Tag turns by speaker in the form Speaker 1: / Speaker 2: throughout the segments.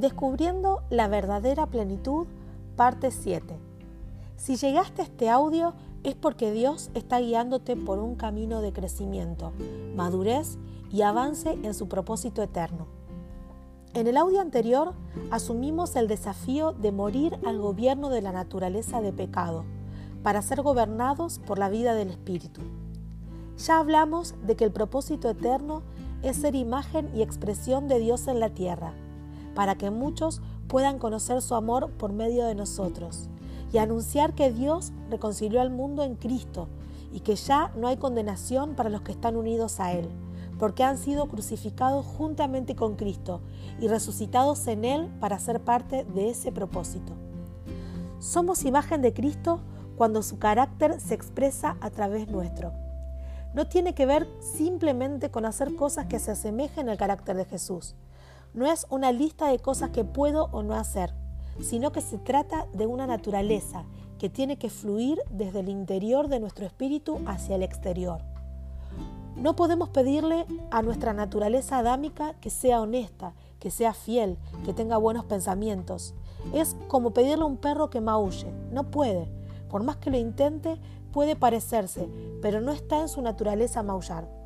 Speaker 1: Descubriendo la verdadera plenitud, parte 7. Si llegaste a este audio es porque Dios está guiándote por un camino de crecimiento, madurez y avance en su propósito eterno. En el audio anterior asumimos el desafío de morir al gobierno de la naturaleza de pecado, para ser gobernados por la vida del Espíritu. Ya hablamos de que el propósito eterno es ser imagen y expresión de Dios en la tierra, para que muchos puedan conocer su amor por medio de nosotros y anunciar que Dios reconcilió al mundo en Cristo y que ya no hay condenación para los que están unidos a Él, porque han sido crucificados juntamente con Cristo y resucitados en Él para ser parte de ese propósito. Somos imagen de Cristo cuando su carácter se expresa a través nuestro. No tiene que ver simplemente con hacer cosas que se asemejen al carácter de Jesús. No es una lista de cosas que puedo o no hacer, sino que se trata de una naturaleza que tiene que fluir desde el interior de nuestro espíritu hacia el exterior. No podemos pedirle a nuestra naturaleza adámica que sea honesta, que sea fiel, que tenga buenos pensamientos. Es como pedirle a un perro que maulle. No puede. Por más que lo intente, puede parecerse, pero no está en su naturaleza maullar.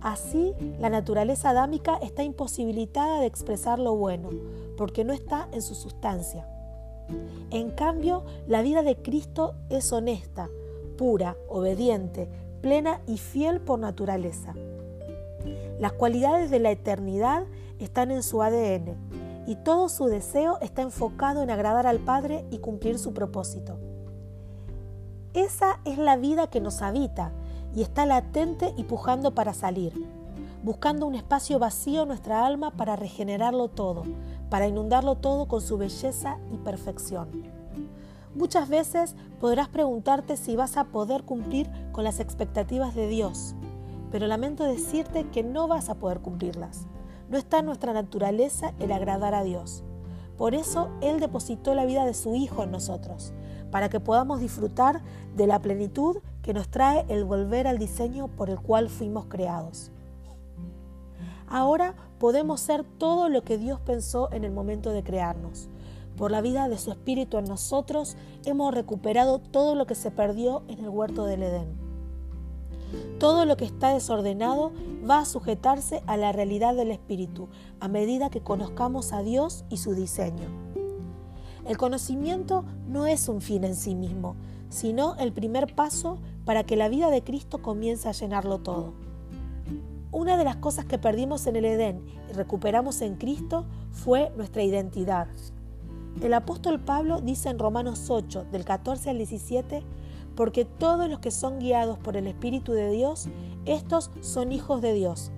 Speaker 1: Así, la naturaleza adámica está imposibilitada de expresar lo bueno, porque no está en su sustancia. En cambio, la vida de Cristo es honesta, pura, obediente, plena y fiel por naturaleza. Las cualidades de la eternidad están en su ADN y todo su deseo está enfocado en agradar al Padre y cumplir su propósito. Esa es la vida que nos habita y está latente y pujando para salir, buscando un espacio vacío en nuestra alma para regenerarlo todo, para inundarlo todo con su belleza y perfección. Muchas veces podrás preguntarte si vas a poder cumplir con las expectativas de Dios, pero lamento decirte que no vas a poder cumplirlas. No está en nuestra naturaleza el agradar a Dios. Por eso Él depositó la vida de su Hijo en nosotros, para que podamos disfrutar de la plenitud que nos trae el volver al diseño por el cual fuimos creados. Ahora podemos ser todo lo que Dios pensó en el momento de crearnos. Por la vida de su Espíritu en nosotros hemos recuperado todo lo que se perdió en el huerto del Edén. Todo lo que está desordenado va a sujetarse a la realidad del Espíritu a medida que conozcamos a Dios y su diseño. El conocimiento no es un fin en sí mismo, sino el primer paso para que la vida de Cristo comience a llenarlo todo. Una de las cosas que perdimos en el Edén y recuperamos en Cristo fue nuestra identidad. El apóstol Pablo dice en Romanos 8, del 14 al 17, porque todos los que son guiados por el Espíritu de Dios, estos son hijos de Dios.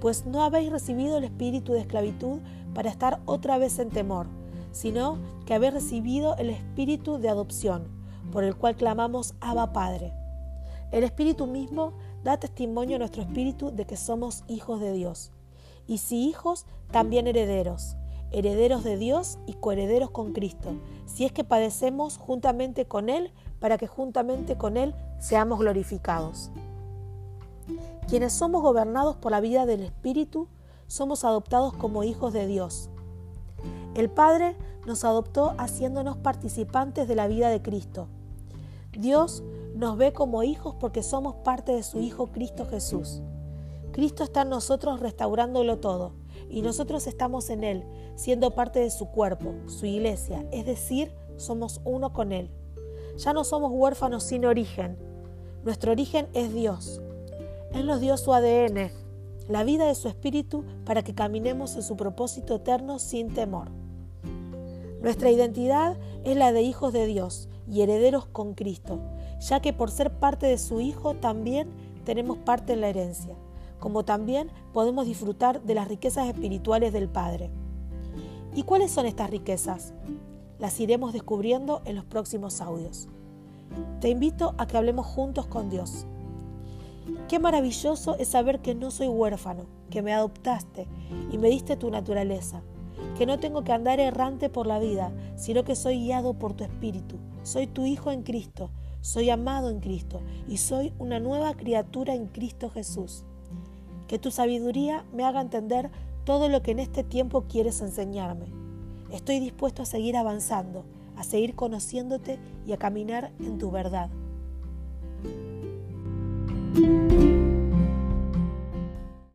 Speaker 1: Pues no habéis recibido el espíritu de esclavitud para estar otra vez en temor, sino que habéis recibido el espíritu de adopción, por el cual clamamos Abba Padre. El Espíritu mismo da testimonio a nuestro espíritu de que somos hijos de Dios. Y si hijos, también herederos, herederos de Dios y coherederos con Cristo, si es que padecemos juntamente con Él, para que juntamente con Él seamos glorificados. Quienes somos gobernados por la vida del Espíritu, somos adoptados como hijos de Dios el Padre nos adoptó haciéndonos participantes de la vida de Cristo. Dios nos ve como hijos porque somos parte de su Hijo Cristo Jesús. Cristo está en nosotros restaurándolo todo y nosotros estamos en Él, siendo parte de su cuerpo, su iglesia, es decir, somos uno con Él. Ya no somos huérfanos sin origen. Nuestro origen es Dios. Él nos dio su ADN, la vida de su Espíritu, para que caminemos en su propósito eterno sin temor. Nuestra identidad es la de hijos de Dios y herederos con Cristo, ya que por ser parte de su Hijo también tenemos parte en la herencia, como también podemos disfrutar de las riquezas espirituales del Padre. ¿Y cuáles son estas riquezas? Las iremos descubriendo en los próximos audios. Te invito a que hablemos juntos con Dios. Qué maravilloso es saber que no soy huérfano, que me adoptaste y me diste tu naturaleza que no tengo que andar errante por la vida, sino que soy guiado por tu Espíritu. Soy tu Hijo en Cristo, soy amado en Cristo y soy una nueva criatura en Cristo Jesús. Que tu sabiduría me haga entender todo lo que en este tiempo quieres enseñarme. Estoy dispuesto a seguir avanzando, a seguir conociéndote y a caminar en tu verdad.